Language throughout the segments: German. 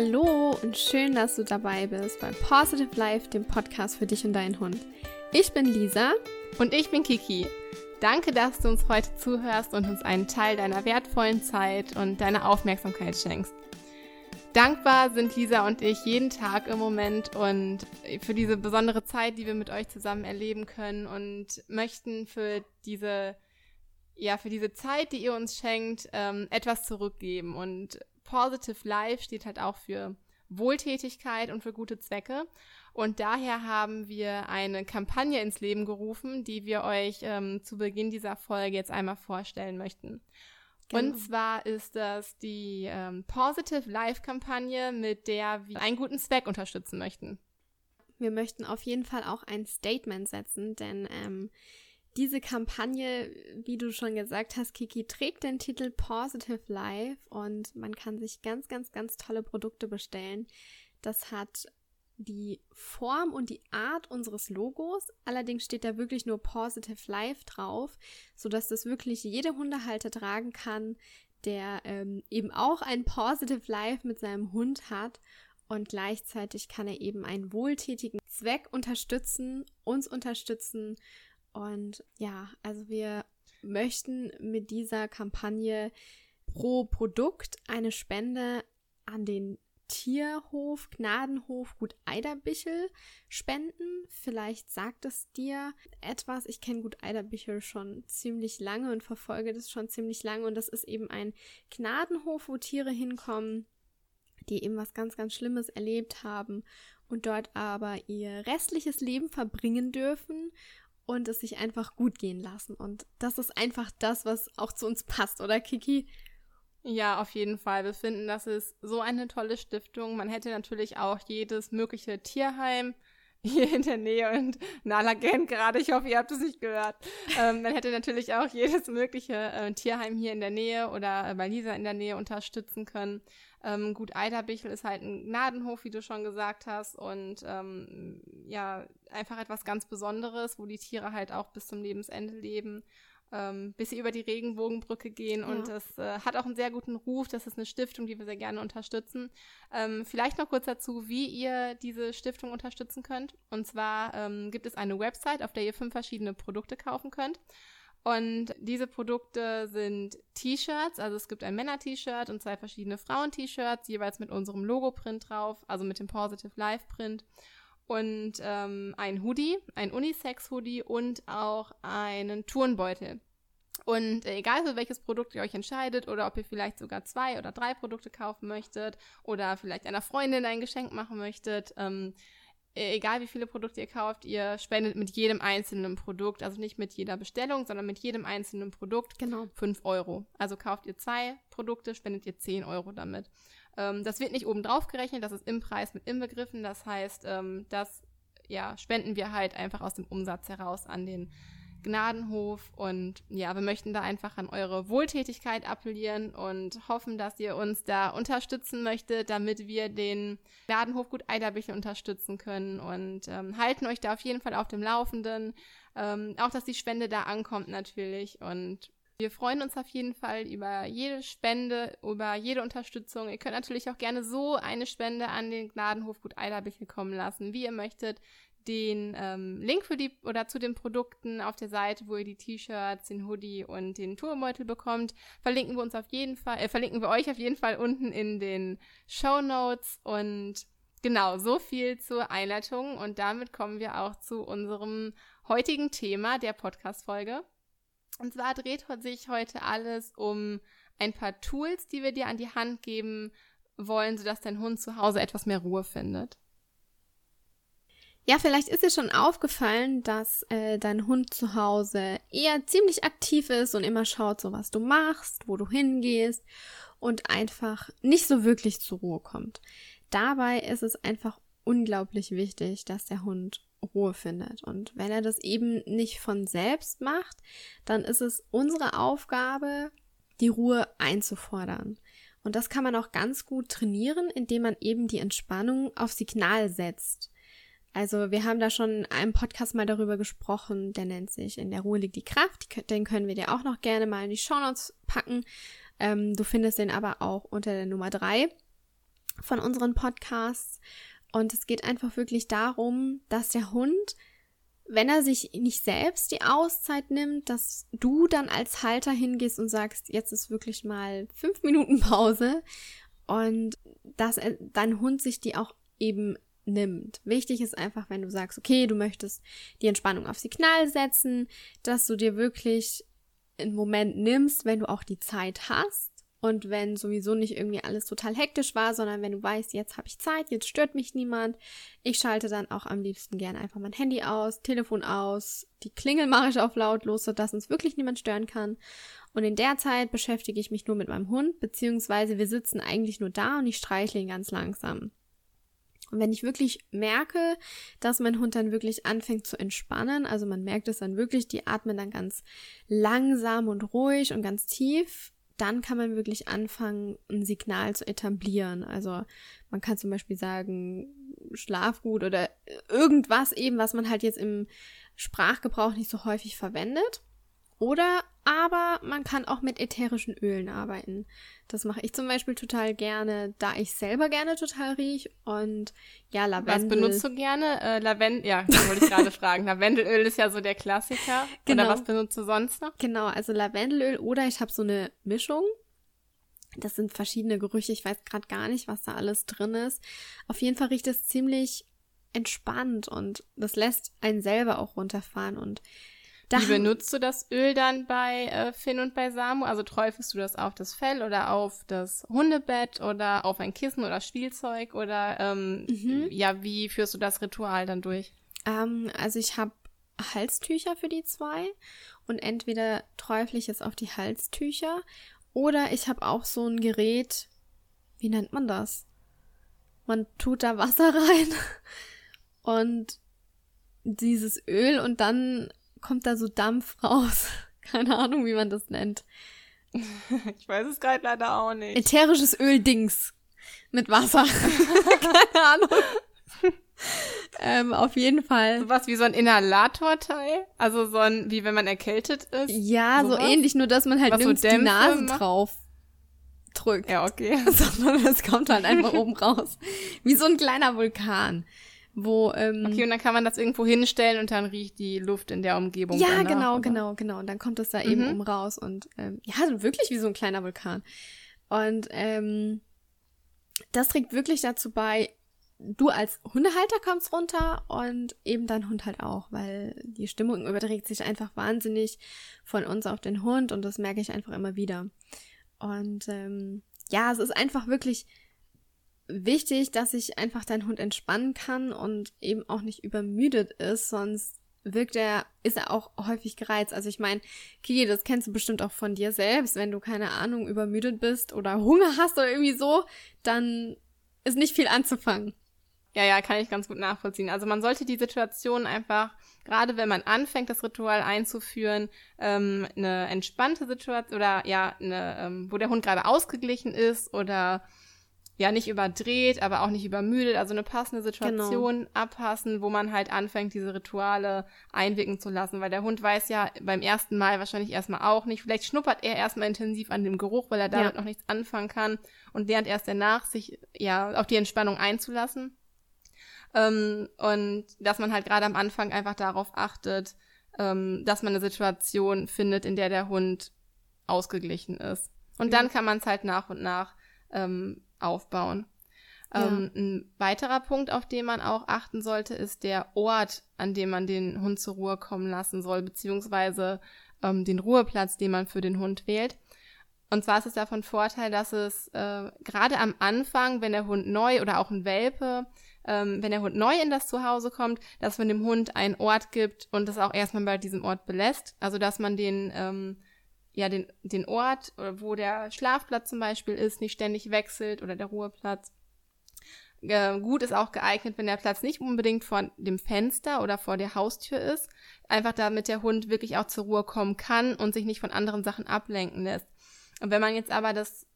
Hallo und schön, dass du dabei bist bei Positive Life, dem Podcast für dich und deinen Hund. Ich bin Lisa und ich bin Kiki. Danke, dass du uns heute zuhörst und uns einen Teil deiner wertvollen Zeit und deiner Aufmerksamkeit schenkst. Dankbar sind Lisa und ich jeden Tag im Moment und für diese besondere Zeit, die wir mit euch zusammen erleben können und möchten für diese ja, für diese Zeit, die ihr uns schenkt, ähm, etwas zurückgeben. Und Positive Life steht halt auch für Wohltätigkeit und für gute Zwecke. Und daher haben wir eine Kampagne ins Leben gerufen, die wir euch ähm, zu Beginn dieser Folge jetzt einmal vorstellen möchten. Genau. Und zwar ist das die ähm, Positive Life Kampagne, mit der wir einen guten Zweck unterstützen möchten. Wir möchten auf jeden Fall auch ein Statement setzen, denn ähm, diese Kampagne, wie du schon gesagt hast, Kiki, trägt den Titel Positive Life und man kann sich ganz, ganz, ganz tolle Produkte bestellen. Das hat die Form und die Art unseres Logos. Allerdings steht da wirklich nur Positive Life drauf, sodass das wirklich jeder Hundehalter tragen kann, der ähm, eben auch ein Positive Life mit seinem Hund hat. Und gleichzeitig kann er eben einen wohltätigen Zweck unterstützen, uns unterstützen und ja, also wir möchten mit dieser Kampagne pro Produkt eine Spende an den Tierhof, Gnadenhof Gut Eiderbichel spenden. Vielleicht sagt es dir etwas. Ich kenne Gut Eiderbichel schon ziemlich lange und verfolge das schon ziemlich lange. Und das ist eben ein Gnadenhof, wo Tiere hinkommen, die eben was ganz, ganz Schlimmes erlebt haben und dort aber ihr restliches Leben verbringen dürfen und es sich einfach gut gehen lassen. Und das ist einfach das, was auch zu uns passt, oder Kiki? Ja, auf jeden Fall. Wir finden, das ist so eine tolle Stiftung. Man hätte natürlich auch jedes mögliche Tierheim hier in der Nähe und Nala kennt gerade, ich hoffe, ihr habt es nicht gehört. Ähm, man hätte natürlich auch jedes mögliche äh, Tierheim hier in der Nähe oder äh, bei Lisa in der Nähe unterstützen können. Ähm, gut, Eiderbichel ist halt ein Gnadenhof, wie du schon gesagt hast, und ähm, ja, einfach etwas ganz Besonderes, wo die Tiere halt auch bis zum Lebensende leben. Ähm, bis sie über die Regenbogenbrücke gehen. Ja. Und es äh, hat auch einen sehr guten Ruf. Das ist eine Stiftung, die wir sehr gerne unterstützen. Ähm, vielleicht noch kurz dazu, wie ihr diese Stiftung unterstützen könnt. Und zwar ähm, gibt es eine Website, auf der ihr fünf verschiedene Produkte kaufen könnt. Und diese Produkte sind T-Shirts, also es gibt ein Männer-T-Shirt und zwei verschiedene Frauen-T-Shirts, jeweils mit unserem Logo-Print drauf, also mit dem Positive Life-Print. Und ähm, ein Hoodie, ein Unisex-Hoodie und auch einen Turnbeutel. Und äh, egal für welches Produkt ihr euch entscheidet oder ob ihr vielleicht sogar zwei oder drei Produkte kaufen möchtet oder vielleicht einer Freundin ein Geschenk machen möchtet, ähm, äh, egal wie viele Produkte ihr kauft, ihr spendet mit jedem einzelnen Produkt, also nicht mit jeder Bestellung, sondern mit jedem einzelnen Produkt genau. 5 Euro. Also kauft ihr zwei Produkte, spendet ihr 10 Euro damit. Ähm, das wird nicht oben drauf gerechnet, das ist im Preis mit inbegriffen. Das heißt, ähm, das ja, spenden wir halt einfach aus dem Umsatz heraus an den Gnadenhof. Und ja, wir möchten da einfach an eure Wohltätigkeit appellieren und hoffen, dass ihr uns da unterstützen möchtet, damit wir den Gnadenhof Gut Eiderbichl unterstützen können und ähm, halten euch da auf jeden Fall auf dem Laufenden. Ähm, auch, dass die Spende da ankommt natürlich und wir freuen uns auf jeden Fall über jede Spende, über jede Unterstützung. Ihr könnt natürlich auch gerne so eine Spende an den Gnadenhof Gut Eiderbichl kommen lassen, wie ihr möchtet den ähm, Link für die oder zu den Produkten auf der Seite, wo ihr die T-Shirts, den Hoodie und den Tourbeutel bekommt, verlinken wir uns auf jeden Fall, äh, verlinken wir euch auf jeden Fall unten in den Show Notes und genau so viel zur Einleitung und damit kommen wir auch zu unserem heutigen Thema der Podcast-Folge. Und zwar dreht sich heute alles um ein paar Tools, die wir dir an die Hand geben wollen, sodass dein Hund zu Hause etwas mehr Ruhe findet. Ja, vielleicht ist dir schon aufgefallen, dass äh, dein Hund zu Hause eher ziemlich aktiv ist und immer schaut, so was du machst, wo du hingehst und einfach nicht so wirklich zur Ruhe kommt. Dabei ist es einfach unglaublich wichtig, dass der Hund Ruhe findet. Und wenn er das eben nicht von selbst macht, dann ist es unsere Aufgabe, die Ruhe einzufordern. Und das kann man auch ganz gut trainieren, indem man eben die Entspannung auf Signal setzt. Also wir haben da schon in einem Podcast mal darüber gesprochen, der nennt sich In der Ruhe liegt die Kraft. Den können wir dir auch noch gerne mal in die Shownotes packen. Ähm, du findest den aber auch unter der Nummer drei. von unseren Podcasts. Und es geht einfach wirklich darum, dass der Hund, wenn er sich nicht selbst die Auszeit nimmt, dass du dann als Halter hingehst und sagst, jetzt ist wirklich mal fünf Minuten Pause und dass dein Hund sich die auch eben nimmt. Wichtig ist einfach, wenn du sagst, okay, du möchtest die Entspannung auf Signal setzen, dass du dir wirklich einen Moment nimmst, wenn du auch die Zeit hast und wenn sowieso nicht irgendwie alles total hektisch war, sondern wenn du weißt, jetzt habe ich Zeit, jetzt stört mich niemand, ich schalte dann auch am liebsten gerne einfach mein Handy aus, Telefon aus, die Klingel mache ich auf lautlos, sodass uns wirklich niemand stören kann. Und in der Zeit beschäftige ich mich nur mit meinem Hund, beziehungsweise wir sitzen eigentlich nur da und ich streichle ihn ganz langsam. Und wenn ich wirklich merke, dass mein Hund dann wirklich anfängt zu entspannen, also man merkt es dann wirklich, die atmen dann ganz langsam und ruhig und ganz tief, dann kann man wirklich anfangen, ein Signal zu etablieren. Also man kann zum Beispiel sagen, schlaf gut oder irgendwas eben, was man halt jetzt im Sprachgebrauch nicht so häufig verwendet. Oder aber man kann auch mit ätherischen Ölen arbeiten. Das mache ich zum Beispiel total gerne, da ich selber gerne total riech und ja, Lavendel. Was benutzt du gerne? Äh, Lavendel, ja, wollte ich gerade fragen. Lavendelöl ist ja so der Klassiker. Genau. Oder was benutzt du sonst noch? Genau, also Lavendelöl oder ich habe so eine Mischung. Das sind verschiedene Gerüche. Ich weiß gerade gar nicht, was da alles drin ist. Auf jeden Fall riecht es ziemlich entspannt und das lässt einen selber auch runterfahren und da Wie benutzt du das Öl dann bei äh, Finn und bei Samu? Also träufelst du das auf das Fell oder auf das Hundebett oder auf ein Kissen oder Spielzeug oder ähm, mhm. ja, wie führst du das Ritual dann durch? Ähm, also ich habe Halstücher für die zwei und entweder träufle ich es auf die Halstücher oder ich habe auch so ein Gerät, wie nennt man das? Man tut da Wasser rein und dieses Öl und dann kommt da so Dampf raus. Keine Ahnung, wie man das nennt. ich weiß es gerade leider auch nicht. Ätherisches Öl-Dings mit Wasser. Keine Ahnung. ähm, auf jeden Fall. Sowas wie so ein Inhalatorteil? Also so ein, wie wenn man erkältet ist? Ja, sowas? so ähnlich, nur dass man halt Was nirgends so die Nase macht? drauf drückt. Ja, okay. Sondern es kommt halt einfach oben raus. Wie so ein kleiner Vulkan wo ähm, okay und dann kann man das irgendwo hinstellen und dann riecht die Luft in der Umgebung ja danach, genau oder? genau genau und dann kommt es da mhm. eben um raus und ähm, ja wirklich wie so ein kleiner Vulkan und ähm, das trägt wirklich dazu bei du als Hundehalter kommst runter und eben dein Hund halt auch, weil die Stimmung überträgt sich einfach wahnsinnig von uns auf den Hund und das merke ich einfach immer wieder. Und ähm, ja, es ist einfach wirklich wichtig, dass sich einfach dein Hund entspannen kann und eben auch nicht übermüdet ist, sonst wirkt er, ist er auch häufig gereizt. Also ich meine, Kiki, das kennst du bestimmt auch von dir selbst, wenn du keine Ahnung übermüdet bist oder Hunger hast oder irgendwie so, dann ist nicht viel anzufangen. Ja, ja, kann ich ganz gut nachvollziehen. Also man sollte die Situation einfach, gerade wenn man anfängt, das Ritual einzuführen, ähm, eine entspannte Situation oder ja, eine, ähm, wo der Hund gerade ausgeglichen ist oder ja nicht überdreht, aber auch nicht übermüdet, also eine passende Situation genau. abpassen, wo man halt anfängt, diese Rituale einwirken zu lassen, weil der Hund weiß ja beim ersten Mal wahrscheinlich erstmal auch nicht, vielleicht schnuppert er erstmal intensiv an dem Geruch, weil er damit ja. noch nichts anfangen kann und lernt erst danach, sich ja auf die Entspannung einzulassen. Ähm, und dass man halt gerade am Anfang einfach darauf achtet, ähm, dass man eine Situation findet, in der der Hund ausgeglichen ist. Und dann kann man es halt nach und nach ähm, aufbauen. Ja. Ähm, ein weiterer Punkt, auf den man auch achten sollte, ist der Ort, an dem man den Hund zur Ruhe kommen lassen soll, beziehungsweise ähm, den Ruheplatz, den man für den Hund wählt. Und zwar ist es davon Vorteil, dass es äh, gerade am Anfang, wenn der Hund neu oder auch ein Welpe, ähm, wenn der Hund neu in das Zuhause kommt, dass man dem Hund einen Ort gibt und das auch erstmal bei diesem Ort belässt. Also dass man den ähm, ja, den, den Ort, wo der Schlafplatz zum Beispiel ist, nicht ständig wechselt oder der Ruheplatz. Äh, gut ist auch geeignet, wenn der Platz nicht unbedingt vor dem Fenster oder vor der Haustür ist. Einfach damit der Hund wirklich auch zur Ruhe kommen kann und sich nicht von anderen Sachen ablenken lässt. Und wenn man jetzt aber das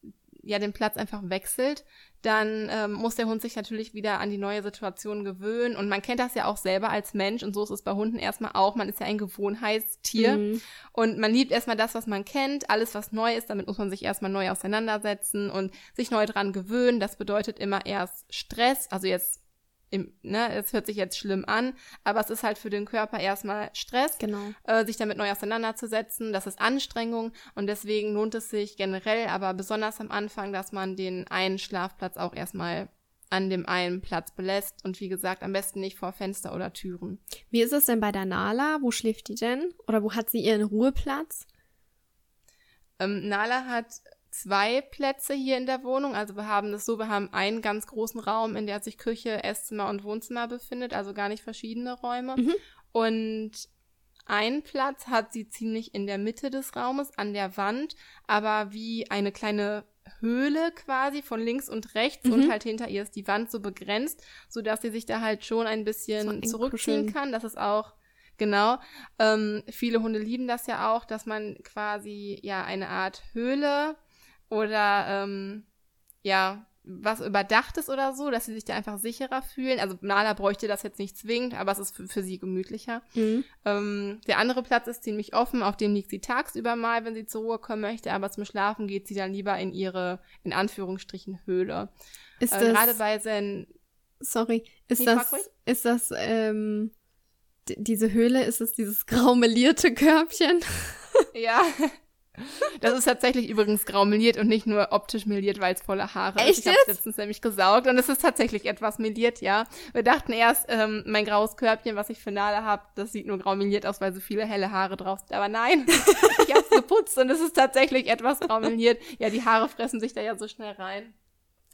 ja den Platz einfach wechselt, dann ähm, muss der Hund sich natürlich wieder an die neue Situation gewöhnen. Und man kennt das ja auch selber als Mensch und so ist es bei Hunden erstmal auch. Man ist ja ein Gewohnheitstier mhm. und man liebt erstmal das, was man kennt. Alles, was neu ist, damit muss man sich erstmal neu auseinandersetzen und sich neu dran gewöhnen. Das bedeutet immer erst Stress, also jetzt im, ne, es hört sich jetzt schlimm an, aber es ist halt für den Körper erstmal Stress, genau. äh, sich damit neu auseinanderzusetzen. Das ist Anstrengung und deswegen lohnt es sich generell, aber besonders am Anfang, dass man den einen Schlafplatz auch erstmal an dem einen Platz belässt und wie gesagt, am besten nicht vor Fenster oder Türen. Wie ist es denn bei der Nala? Wo schläft die denn? Oder wo hat sie ihren Ruheplatz? Ähm, Nala hat zwei Plätze hier in der Wohnung. Also wir haben das so, wir haben einen ganz großen Raum, in der sich Küche, Esszimmer und Wohnzimmer befindet, also gar nicht verschiedene Räume. Mhm. Und ein Platz hat sie ziemlich in der Mitte des Raumes, an der Wand, aber wie eine kleine Höhle quasi von links und rechts mhm. und halt hinter ihr ist die Wand so begrenzt, sodass sie sich da halt schon ein bisschen so zurückziehen kann. Das ist auch Genau. Ähm, viele Hunde lieben das ja auch, dass man quasi ja eine Art Höhle oder ähm, ja, was überdacht ist oder so, dass sie sich da einfach sicherer fühlen. Also Nala bräuchte das jetzt nicht zwingend, aber es ist für, für sie gemütlicher. Mhm. Ähm, der andere Platz ist ziemlich offen, auf dem liegt sie tagsüber mal, wenn sie zur Ruhe kommen möchte, aber zum Schlafen geht sie dann lieber in ihre, in Anführungsstrichen, Höhle. Ist äh, das, gerade bei seinen Sorry, ist das, ist das, ähm, diese Höhle, ist es dieses graumelierte Körbchen? ja. Das ist tatsächlich übrigens grau meliert und nicht nur optisch meliert, weil es voller Haare Echt ist. Ich habe es letztens nämlich gesaugt und es ist tatsächlich etwas meliert, ja. Wir dachten erst, ähm, mein graues Körbchen, was ich finale habe, das sieht nur grau meliert aus, weil so viele helle Haare drauf sind. Aber nein, ich habe es geputzt und es ist tatsächlich etwas grau meliert. Ja, die Haare fressen sich da ja so schnell rein.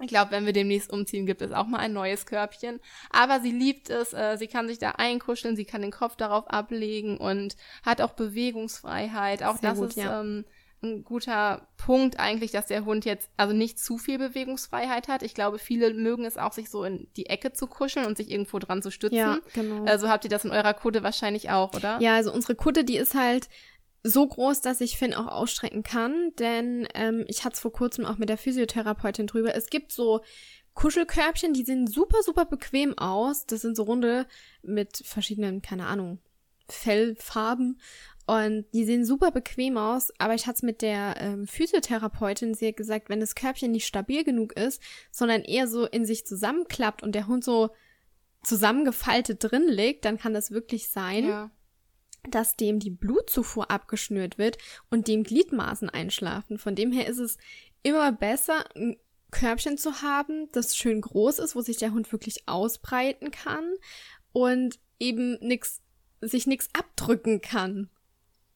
Ich glaube, wenn wir demnächst umziehen, gibt es auch mal ein neues Körbchen. Aber sie liebt es, äh, sie kann sich da einkuscheln, sie kann den Kopf darauf ablegen und hat auch Bewegungsfreiheit. Auch Sehr das gut, ist ja. ähm, ein guter Punkt eigentlich, dass der Hund jetzt also nicht zu viel Bewegungsfreiheit hat. Ich glaube, viele mögen es auch, sich so in die Ecke zu kuscheln und sich irgendwo dran zu stützen. Ja, genau. Also habt ihr das in eurer Kutte wahrscheinlich auch, oder? Ja, also unsere Kutte, die ist halt so groß, dass ich Finn auch ausstrecken kann, denn ähm, ich hatte es vor kurzem auch mit der Physiotherapeutin drüber. Es gibt so Kuschelkörbchen, die sehen super, super bequem aus. Das sind so runde mit verschiedenen, keine Ahnung, Fellfarben. Und die sehen super bequem aus, aber ich hatte es mit der ähm, Physiotherapeutin, sie hat gesagt, wenn das Körbchen nicht stabil genug ist, sondern eher so in sich zusammenklappt und der Hund so zusammengefaltet drin liegt, dann kann das wirklich sein, ja. Dass dem die Blutzufuhr abgeschnürt wird und dem Gliedmaßen einschlafen. Von dem her ist es immer besser, ein Körbchen zu haben, das schön groß ist, wo sich der Hund wirklich ausbreiten kann und eben nix, sich nichts abdrücken kann.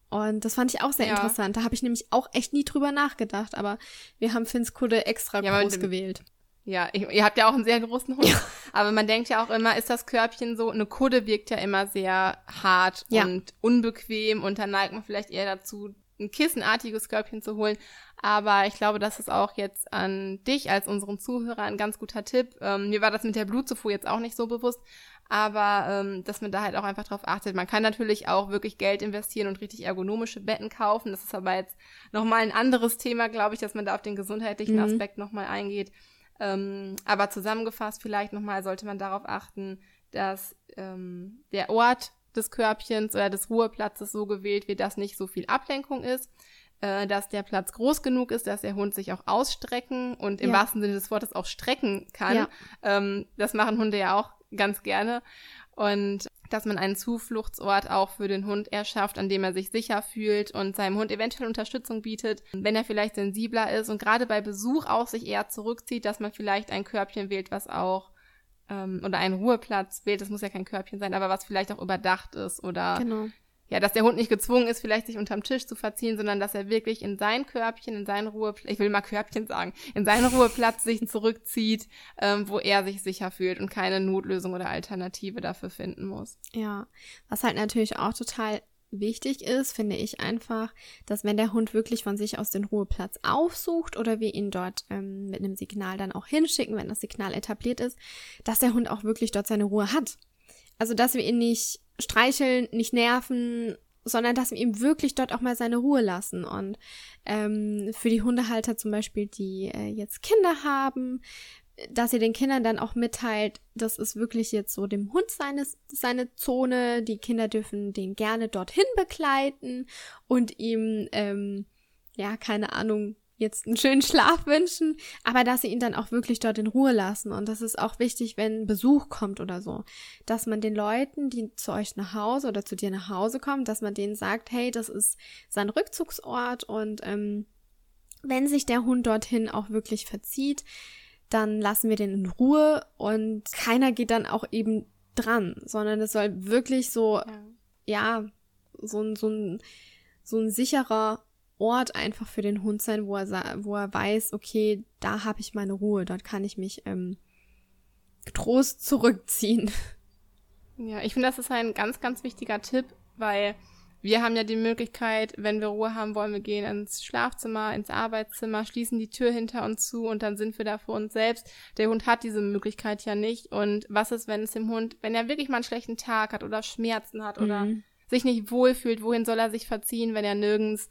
Und das fand ich auch sehr ja. interessant. Da habe ich nämlich auch echt nie drüber nachgedacht, aber wir haben Finns Kudde extra ja, groß gewählt. Ja, ihr habt ja auch einen sehr großen Hund. Ja. Aber man denkt ja auch immer, ist das Körbchen so, eine Kudde wirkt ja immer sehr hart ja. und unbequem und dann neigt man vielleicht eher dazu, ein kissenartiges Körbchen zu holen. Aber ich glaube, das ist auch jetzt an dich als unseren Zuhörer ein ganz guter Tipp. Ähm, mir war das mit der Blutzufuhr jetzt auch nicht so bewusst, aber ähm, dass man da halt auch einfach drauf achtet. Man kann natürlich auch wirklich Geld investieren und richtig ergonomische Betten kaufen. Das ist aber jetzt nochmal ein anderes Thema, glaube ich, dass man da auf den gesundheitlichen mhm. Aspekt nochmal eingeht. Ähm, aber zusammengefasst vielleicht nochmal sollte man darauf achten, dass ähm, der Ort des Körbchens oder des Ruheplatzes so gewählt wird, dass nicht so viel Ablenkung ist, äh, dass der Platz groß genug ist, dass der Hund sich auch ausstrecken und im ja. wahrsten Sinne des Wortes auch strecken kann. Ja. Ähm, das machen Hunde ja auch ganz gerne. Und dass man einen Zufluchtsort auch für den Hund erschafft, an dem er sich sicher fühlt und seinem Hund eventuell Unterstützung bietet, wenn er vielleicht sensibler ist und gerade bei Besuch auch sich eher zurückzieht, dass man vielleicht ein Körbchen wählt, was auch ähm, oder einen Ruheplatz wählt, das muss ja kein Körbchen sein, aber was vielleicht auch überdacht ist oder genau ja, dass der Hund nicht gezwungen ist, vielleicht sich unterm Tisch zu verziehen, sondern dass er wirklich in sein Körbchen, in seinen Ruheplatz, ich will mal Körbchen sagen, in seinen Ruheplatz sich zurückzieht, ähm, wo er sich sicher fühlt und keine Notlösung oder Alternative dafür finden muss. Ja, was halt natürlich auch total wichtig ist, finde ich einfach, dass wenn der Hund wirklich von sich aus den Ruheplatz aufsucht oder wir ihn dort ähm, mit einem Signal dann auch hinschicken, wenn das Signal etabliert ist, dass der Hund auch wirklich dort seine Ruhe hat. Also, dass wir ihn nicht streicheln, nicht nerven sondern dass wir ihm wirklich dort auch mal seine Ruhe lassen. Und ähm, für die Hundehalter zum Beispiel, die äh, jetzt Kinder haben, dass ihr den Kindern dann auch mitteilt, das ist wirklich jetzt so dem Hund seine, seine Zone. Die Kinder dürfen den gerne dorthin begleiten und ihm, ähm, ja, keine Ahnung, jetzt einen schönen Schlaf wünschen, aber dass sie ihn dann auch wirklich dort in Ruhe lassen. Und das ist auch wichtig, wenn Besuch kommt oder so, dass man den Leuten, die zu euch nach Hause oder zu dir nach Hause kommen, dass man denen sagt, hey, das ist sein Rückzugsort und ähm, wenn sich der Hund dorthin auch wirklich verzieht, dann lassen wir den in Ruhe und keiner geht dann auch eben dran, sondern es soll wirklich so, ja, ja so, ein, so, ein, so ein sicherer Ort einfach für den Hund sein, wo er, wo er weiß, okay, da habe ich meine Ruhe, dort kann ich mich ähm, Trost zurückziehen. Ja, ich finde, das ist ein ganz, ganz wichtiger Tipp, weil wir haben ja die Möglichkeit, wenn wir Ruhe haben wollen, wir gehen ins Schlafzimmer, ins Arbeitszimmer, schließen die Tür hinter uns zu und dann sind wir da für uns selbst. Der Hund hat diese Möglichkeit ja nicht. Und was ist, wenn es dem Hund, wenn er wirklich mal einen schlechten Tag hat oder Schmerzen hat mhm. oder sich nicht wohlfühlt, wohin soll er sich verziehen, wenn er nirgends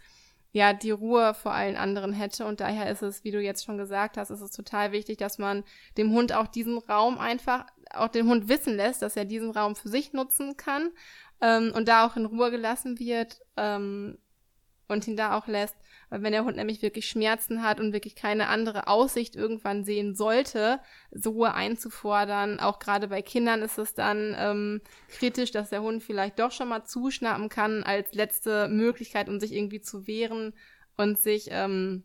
ja die Ruhe vor allen anderen hätte. Und daher ist es, wie du jetzt schon gesagt hast, ist es total wichtig, dass man dem Hund auch diesen Raum einfach, auch den Hund wissen lässt, dass er diesen Raum für sich nutzen kann ähm, und da auch in Ruhe gelassen wird ähm, und ihn da auch lässt. Weil wenn der Hund nämlich wirklich Schmerzen hat und wirklich keine andere Aussicht irgendwann sehen sollte, so Ruhe einzufordern, auch gerade bei Kindern ist es dann ähm, kritisch, dass der Hund vielleicht doch schon mal zuschnappen kann als letzte Möglichkeit, um sich irgendwie zu wehren und sich ähm,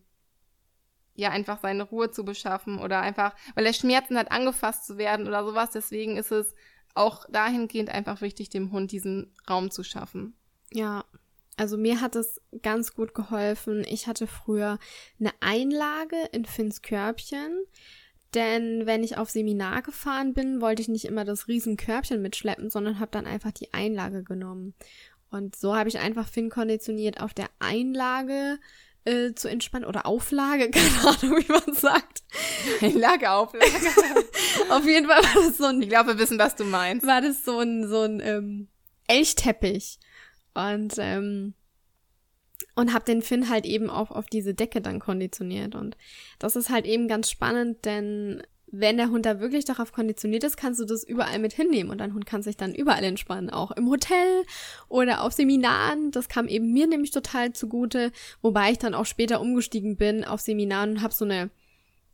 ja einfach seine Ruhe zu beschaffen oder einfach, weil er Schmerzen hat, angefasst zu werden oder sowas. Deswegen ist es auch dahingehend einfach wichtig, dem Hund diesen Raum zu schaffen. Ja, also mir hat es ganz gut geholfen. Ich hatte früher eine Einlage in Finns Körbchen. Denn wenn ich auf Seminar gefahren bin, wollte ich nicht immer das riesen Körbchen mitschleppen, sondern habe dann einfach die Einlage genommen. Und so habe ich einfach Finn konditioniert, auf der Einlage äh, zu entspannen oder Auflage, keine Ahnung, wie man sagt. Einlage, Auflage. Auf jeden Fall war das so ein. Ich glaube, wir wissen, was du meinst. War das so ein so ein ähm, Elchteppich und ähm, und habe den Finn halt eben auch auf diese Decke dann konditioniert und das ist halt eben ganz spannend, denn wenn der Hund da wirklich darauf konditioniert ist, kannst du das überall mit hinnehmen und dein Hund kann sich dann überall entspannen, auch im Hotel oder auf Seminaren. Das kam eben mir nämlich total zugute, wobei ich dann auch später umgestiegen bin auf Seminaren und habe so eine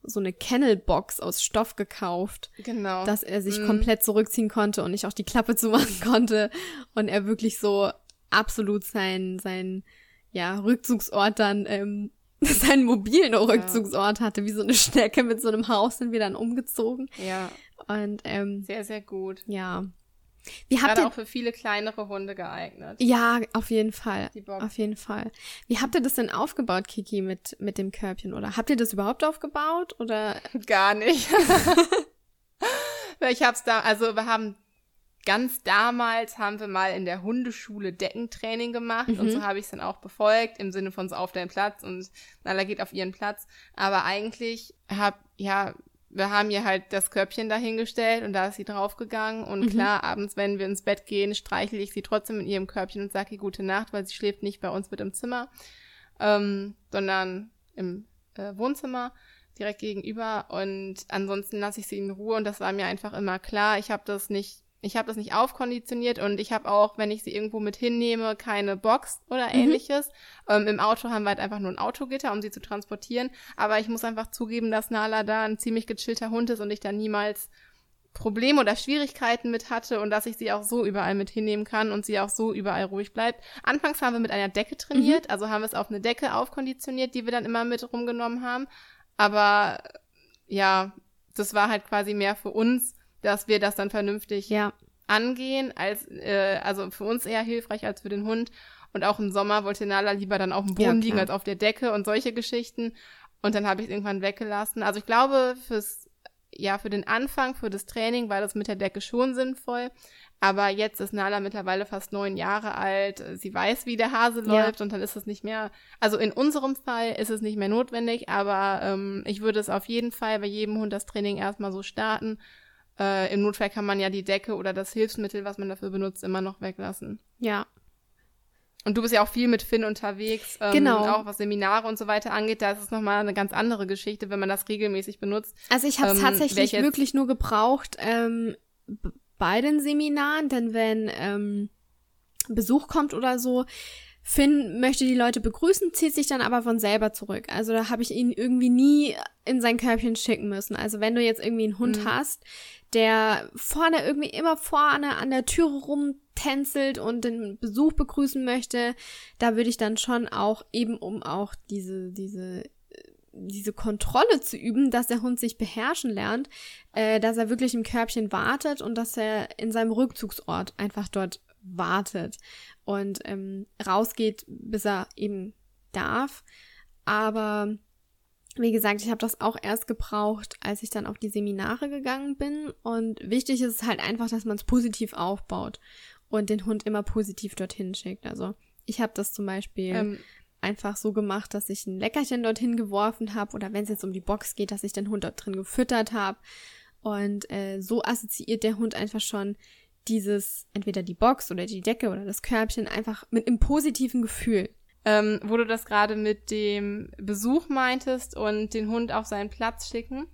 so eine Kennelbox aus Stoff gekauft, genau. dass er sich mm. komplett zurückziehen konnte und ich auch die Klappe zumachen konnte und er wirklich so absolut sein sein ja Rückzugsort dann ähm, seinen mobilen Rückzugsort hatte, wie so eine Schnecke mit so einem Haus sind wir dann umgezogen. Ja. Und ähm, sehr, sehr gut. Ja. Wie habt Gerade ihr, auch für viele kleinere Hunde geeignet. Ja, auf jeden Fall. Auf jeden Fall. Wie habt ihr das denn aufgebaut, Kiki, mit, mit dem Körbchen? Oder habt ihr das überhaupt aufgebaut? Oder? Gar nicht. ich hab's da, also wir haben ganz damals haben wir mal in der Hundeschule Deckentraining gemacht mhm. und so habe ich es dann auch befolgt, im Sinne von so auf deinen Platz und Nala geht auf ihren Platz. Aber eigentlich hab, ja, wir haben ihr halt das Körbchen dahingestellt und da ist sie draufgegangen. Und mhm. klar, abends, wenn wir ins Bett gehen, streichle ich sie trotzdem in ihrem Körbchen und sage ihr gute Nacht, weil sie schläft nicht bei uns mit im Zimmer, ähm, sondern im äh, Wohnzimmer direkt gegenüber. Und ansonsten lasse ich sie in Ruhe und das war mir einfach immer klar. Ich habe das nicht ich habe das nicht aufkonditioniert und ich habe auch, wenn ich sie irgendwo mit hinnehme, keine Box oder mhm. ähnliches. Mhm. Ähm, Im Auto haben wir halt einfach nur ein Autogitter, um sie zu transportieren. Aber ich muss einfach zugeben, dass Nala da ein ziemlich gechillter Hund ist und ich da niemals Probleme oder Schwierigkeiten mit hatte und dass ich sie auch so überall mit hinnehmen kann und sie auch so überall ruhig bleibt. Anfangs haben wir mit einer Decke trainiert, mhm. also haben wir es auf eine Decke aufkonditioniert, die wir dann immer mit rumgenommen haben. Aber ja, das war halt quasi mehr für uns dass wir das dann vernünftig ja. angehen, als äh, also für uns eher hilfreich als für den Hund. Und auch im Sommer wollte Nala lieber dann auf dem Boden ja, liegen als auf der Decke und solche Geschichten. Und dann habe ich es irgendwann weggelassen. Also ich glaube, fürs, ja, für den Anfang, für das Training war das mit der Decke schon sinnvoll. Aber jetzt ist Nala mittlerweile fast neun Jahre alt. Sie weiß, wie der Hase läuft ja. und dann ist es nicht mehr, also in unserem Fall ist es nicht mehr notwendig, aber ähm, ich würde es auf jeden Fall bei jedem Hund das Training erstmal so starten äh, Im Notfall kann man ja die Decke oder das Hilfsmittel, was man dafür benutzt, immer noch weglassen. Ja. und du bist ja auch viel mit Finn unterwegs. Ähm, Genau. Auch was Seminare und so weiter angeht. Da ist es nochmal eine ganz andere Geschichte, wenn man das regelmäßig benutzt. Also ich habe es Ähm, tatsächlich wirklich nur gebraucht ähm, bei den Seminaren, denn wenn ähm, Besuch kommt oder so, Finn möchte die Leute begrüßen, zieht sich dann aber von selber zurück. Also da habe ich ihn irgendwie nie in sein Körbchen schicken müssen. Also wenn du jetzt irgendwie einen Hund Mhm. hast, der vorne irgendwie immer vorne an der Türe rumtänzelt und den Besuch begrüßen möchte, da würde ich dann schon auch eben um auch diese, diese, äh, diese Kontrolle zu üben, dass der Hund sich beherrschen lernt, äh, dass er wirklich im Körbchen wartet und dass er in seinem Rückzugsort einfach dort wartet und ähm, rausgeht, bis er eben darf. Aber wie gesagt, ich habe das auch erst gebraucht, als ich dann auf die Seminare gegangen bin. Und wichtig ist es halt einfach, dass man es positiv aufbaut und den Hund immer positiv dorthin schickt. Also ich habe das zum Beispiel Ähm, einfach so gemacht, dass ich ein Leckerchen dorthin geworfen habe oder wenn es jetzt um die Box geht, dass ich den Hund dort drin gefüttert habe. Und äh, so assoziiert der Hund einfach schon dieses, entweder die Box oder die Decke oder das Körbchen, einfach mit einem positiven Gefühl. ähm, wo du das gerade mit dem Besuch meintest und den Hund auf seinen Platz schicken.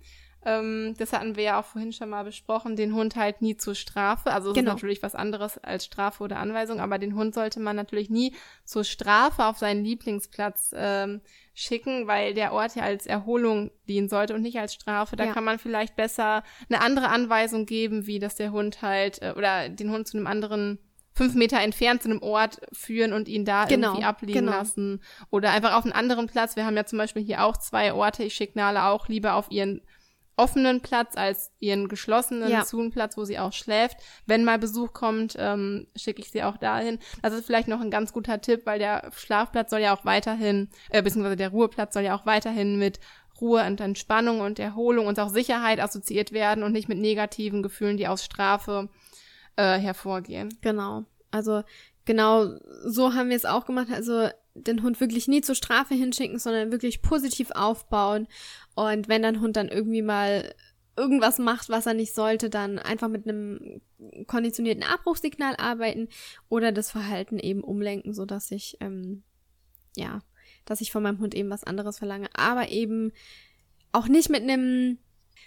Ähm, das hatten wir ja auch vorhin schon mal besprochen, den Hund halt nie zur Strafe. Also es Genau. ist natürlich was anderes als Strafe oder Anweisung, aber den Hund sollte man natürlich nie zur Strafe auf seinen Lieblingsplatz ähm, schicken, weil der Ort ja als Erholung dienen sollte und nicht als Strafe. Da Ja. kann man vielleicht besser eine andere Anweisung geben, wie dass der Hund halt äh, oder den Hund zu einem anderen fünf Meter entfernt zu einem Ort führen und ihn da Genau, irgendwie abliegen genau. lassen. Oder einfach auf einen anderen Platz. Wir haben ja zum Beispiel hier auch zwei Orte. Ich schicke Nala auch lieber auf ihren offenen Platz als ihren geschlossenen Ja. Zoom-Platz, wo sie auch schläft. Wenn mal Besuch kommt, ähm, schicke ich sie auch dahin. Das ist vielleicht noch ein ganz guter Tipp, weil der Schlafplatz soll ja auch weiterhin, äh, beziehungsweise der Ruheplatz soll ja auch weiterhin mit Ruhe und Entspannung und Erholung und auch Sicherheit assoziiert werden und nicht mit negativen Gefühlen, die aus Strafe äh, hervorgehen. Genau. Also genau so haben wir es auch gemacht. Also den Hund wirklich nie zur Strafe hinschicken, sondern wirklich positiv aufbauen. Und wenn dein Hund dann irgendwie mal irgendwas macht, was er nicht sollte, dann einfach mit einem konditionierten Abbruchsignal arbeiten oder das Verhalten eben umlenken, sodass ich, ähm, ja, dass ich von meinem Hund eben was anderes verlange. Aber eben auch nicht mit einem,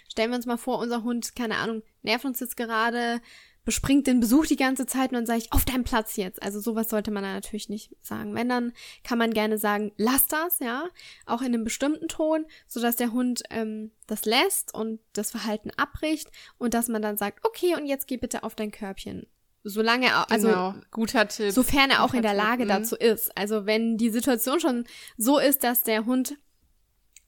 stellen wir uns mal vor, unser Hund, keine Ahnung, nervt uns jetzt gerade, bespringt den Besuch die ganze Zeit und dann sage ich, auf deinem Platz jetzt. Also sowas sollte man da natürlich nicht sagen. Wenn, dann kann man gerne sagen, lass das, ja, auch in einem bestimmten Ton, sodass der Hund ähm, das lässt und das Verhalten abbricht und dass man dann sagt, okay, und jetzt geh bitte auf dein Körbchen. Solange er, also genau. guter Tipp. sofern er auch in der Guter Tipp, Lage mhm. dazu ist. Also wenn die Situation schon so ist, dass der Hund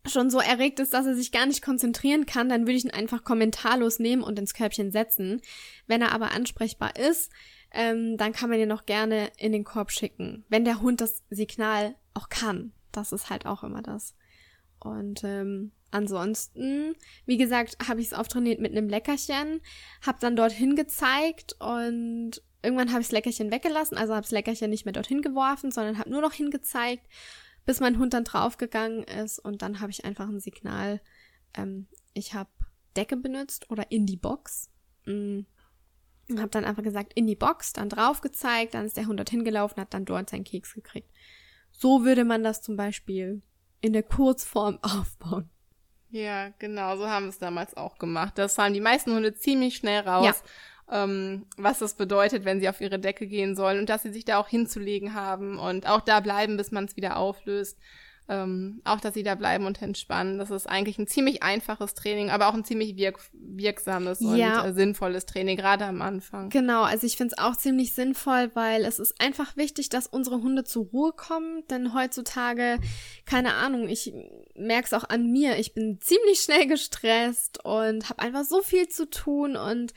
schon so erregt ist, dass er sich gar nicht konzentrieren kann, dann würde ich ihn einfach kommentarlos nehmen und ins Körbchen setzen. Wenn er aber ansprechbar ist, ähm, dann kann man ihn noch gerne in den Korb schicken, wenn der Hund das Signal auch kann. Das ist halt auch immer das. Und ähm, ansonsten, wie gesagt, habe ich es auftrainiert mit einem Leckerchen, habe dann dorthin gezeigt und irgendwann habe ich das Leckerchen weggelassen, also habe das Leckerchen nicht mehr dorthin geworfen, sondern habe nur noch hingezeigt, bis mein Hund dann draufgegangen ist und dann habe ich einfach ein Signal. Ähm, ich habe Decke benutzt oder in die Box. Mm. Und habe dann einfach gesagt, in die Box, dann drauf gezeigt, dann ist der Hund dorthin gelaufen, hat dann dort seinen Keks gekriegt. So würde man das zum Beispiel in der Kurzform aufbauen. Ja, genau, so haben wir es damals auch gemacht. Das haben die meisten Hunde ziemlich schnell raus, ähm, was das bedeutet, wenn sie auf ihre Decke gehen sollen und dass sie sich da auch hinzulegen haben und auch da bleiben, bis man es wieder auflöst. Ähm, auch, dass sie da bleiben und entspannen. Das ist eigentlich ein ziemlich einfaches Training, aber auch ein ziemlich wirk wirksames Ja. und äh, sinnvolles Training, gerade am Anfang. Genau, also ich finde es auch ziemlich sinnvoll, weil es ist einfach wichtig, dass unsere Hunde zur Ruhe kommen, denn heutzutage, keine Ahnung, ich merke es auch an mir, ich bin ziemlich schnell gestresst und habe einfach so viel zu tun und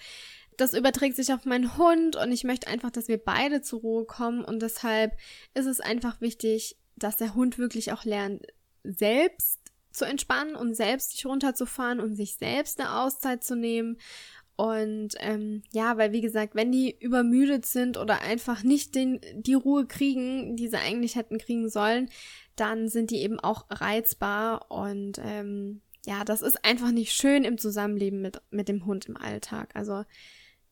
das überträgt sich auf meinen Hund und ich möchte einfach, dass wir beide zur Ruhe kommen und deshalb ist es einfach wichtig, dass der Hund wirklich auch lernt, selbst zu entspannen und selbst sich runterzufahren und sich selbst eine Auszeit zu nehmen. Und ähm, ja, weil wie gesagt, wenn die übermüdet sind oder einfach nicht den, die Ruhe kriegen, die sie eigentlich hätten kriegen sollen, dann sind die eben auch reizbar und ähm, ja, das ist einfach nicht schön im Zusammenleben mit, mit dem Hund im Alltag. Also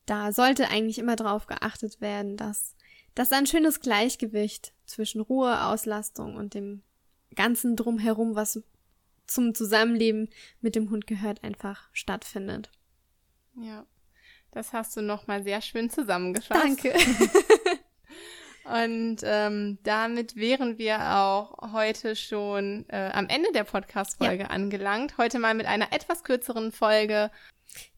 da sollte eigentlich immer drauf geachtet werden, dass dass da ein schönes Gleichgewicht zwischen Ruhe, Auslastung und dem ganzen Drumherum, was zum Zusammenleben mit dem Hund gehört, einfach stattfindet. Ja, das hast du nochmal sehr schön zusammengefasst. Danke. Und ähm, damit wären wir auch heute schon äh, am Ende der Podcast-Folge ja. angelangt. Heute mal mit einer etwas kürzeren Folge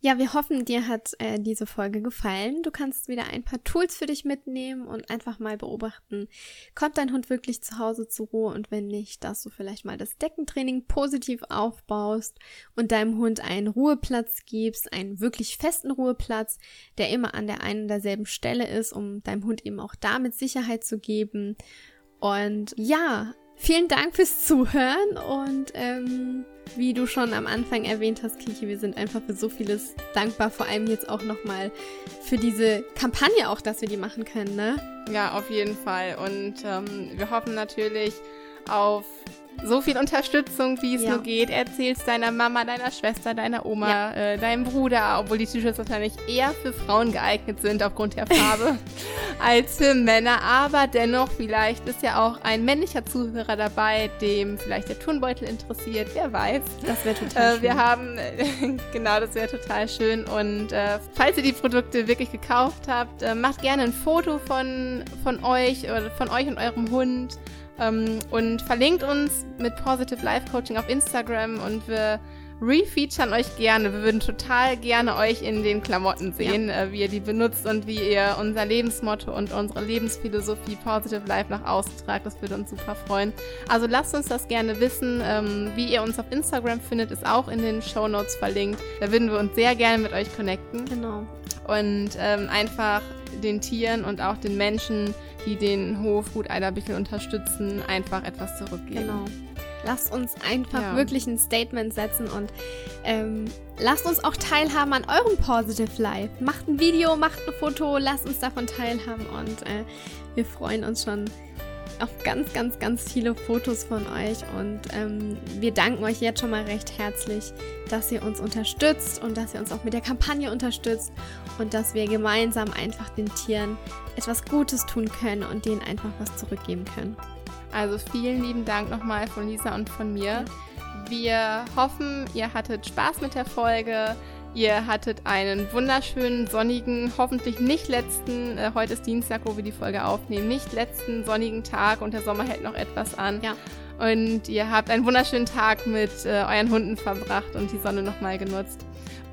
ja, wir hoffen, dir hat äh, diese Folge gefallen. Du kannst wieder ein paar Tools für dich mitnehmen und einfach mal beobachten, kommt dein Hund wirklich zu Hause zur Ruhe und wenn nicht, dass du vielleicht mal das Deckentraining positiv aufbaust und deinem Hund einen Ruheplatz gibst, einen wirklich festen Ruheplatz, der immer an der einen und derselben Stelle ist, um deinem Hund eben auch damit Sicherheit zu geben. Und ja, vielen Dank fürs Zuhören und ähm, wie du schon am Anfang erwähnt hast, Kiki, wir sind einfach für so vieles dankbar, vor allem jetzt auch nochmal für diese Kampagne auch, dass wir die machen können, ne? Ja, auf jeden Fall. Und ähm, wir hoffen natürlich auf so viel Unterstützung, wie es ja. nur geht. Erzählst deiner Mama, deiner Schwester, deiner Oma, ja. äh, deinem Bruder, obwohl die T-Shirts wahrscheinlich eher für Frauen geeignet sind aufgrund der Farbe als für Männer. Aber dennoch, vielleicht ist ja auch ein männlicher Zuhörer dabei, dem vielleicht der Turnbeutel interessiert. Wer weiß. Das wäre total äh, schön. Wir haben, genau, das wäre total schön. Und äh, falls ihr die Produkte wirklich gekauft habt, äh, macht gerne ein Foto von, von euch oder von euch und eurem Hund. Ähm, und verlinkt uns mit Positive Life Coaching auf Instagram und wir refeaturen euch gerne. Wir würden total gerne euch in den Klamotten sehen, ja. äh, wie ihr die benutzt und wie ihr unser Lebensmotto und unsere Lebensphilosophie Positive Life nach außen tragt. Das würde uns super freuen. Also lasst uns das gerne wissen. Ähm, wie ihr uns auf Instagram findet, ist auch in den Show Notes verlinkt. Da würden wir uns sehr gerne mit euch connecten. Genau. Und ähm, einfach den Tieren und auch den Menschen die den Hof Gut Eiderbichl unterstützen, einfach etwas zurückgeben. Genau. Lasst uns einfach ja. wirklich ein Statement setzen und ähm, lasst uns auch teilhaben an eurem Positive Life. Macht ein Video, macht ein Foto, lasst uns davon teilhaben und äh, wir freuen uns schon auf ganz, ganz, ganz viele Fotos von euch und ähm, wir danken euch jetzt schon mal recht herzlich, dass ihr uns unterstützt und dass ihr uns auch mit der Kampagne unterstützt und dass wir gemeinsam einfach den Tieren etwas Gutes tun können und denen einfach was zurückgeben können. Also vielen lieben Dank nochmal von Lisa und von mir. Wir hoffen, ihr hattet Spaß mit der Folge. Ihr hattet einen wunderschönen, sonnigen, hoffentlich nicht letzten, äh, heute ist Dienstag, wo wir die Folge aufnehmen, nicht letzten sonnigen Tag und der Sommer hält noch etwas an. Ja. Und ihr habt einen wunderschönen Tag mit äh, euren Hunden verbracht und die Sonne nochmal genutzt.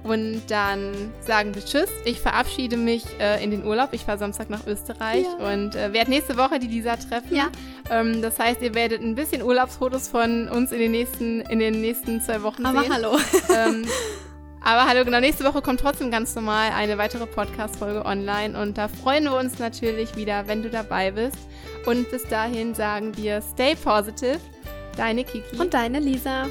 Und dann sagen wir Tschüss. Ich verabschiede mich äh, in den Urlaub. Ich fahre Samstag nach Österreich ja. und äh, werde nächste Woche die Lisa treffen. Ja. Ähm, das heißt, ihr werdet ein bisschen Urlaubsfotos von uns in den nächsten, in den nächsten zwei Wochen Aber sehen. Aber hallo. Ähm, aber hallo, genau, nächste Woche kommt trotzdem ganz normal eine weitere Podcast-Folge online und da freuen wir uns natürlich wieder, wenn du dabei bist. Und bis dahin sagen wir Stay Positive, deine Kiki und deine Lisa.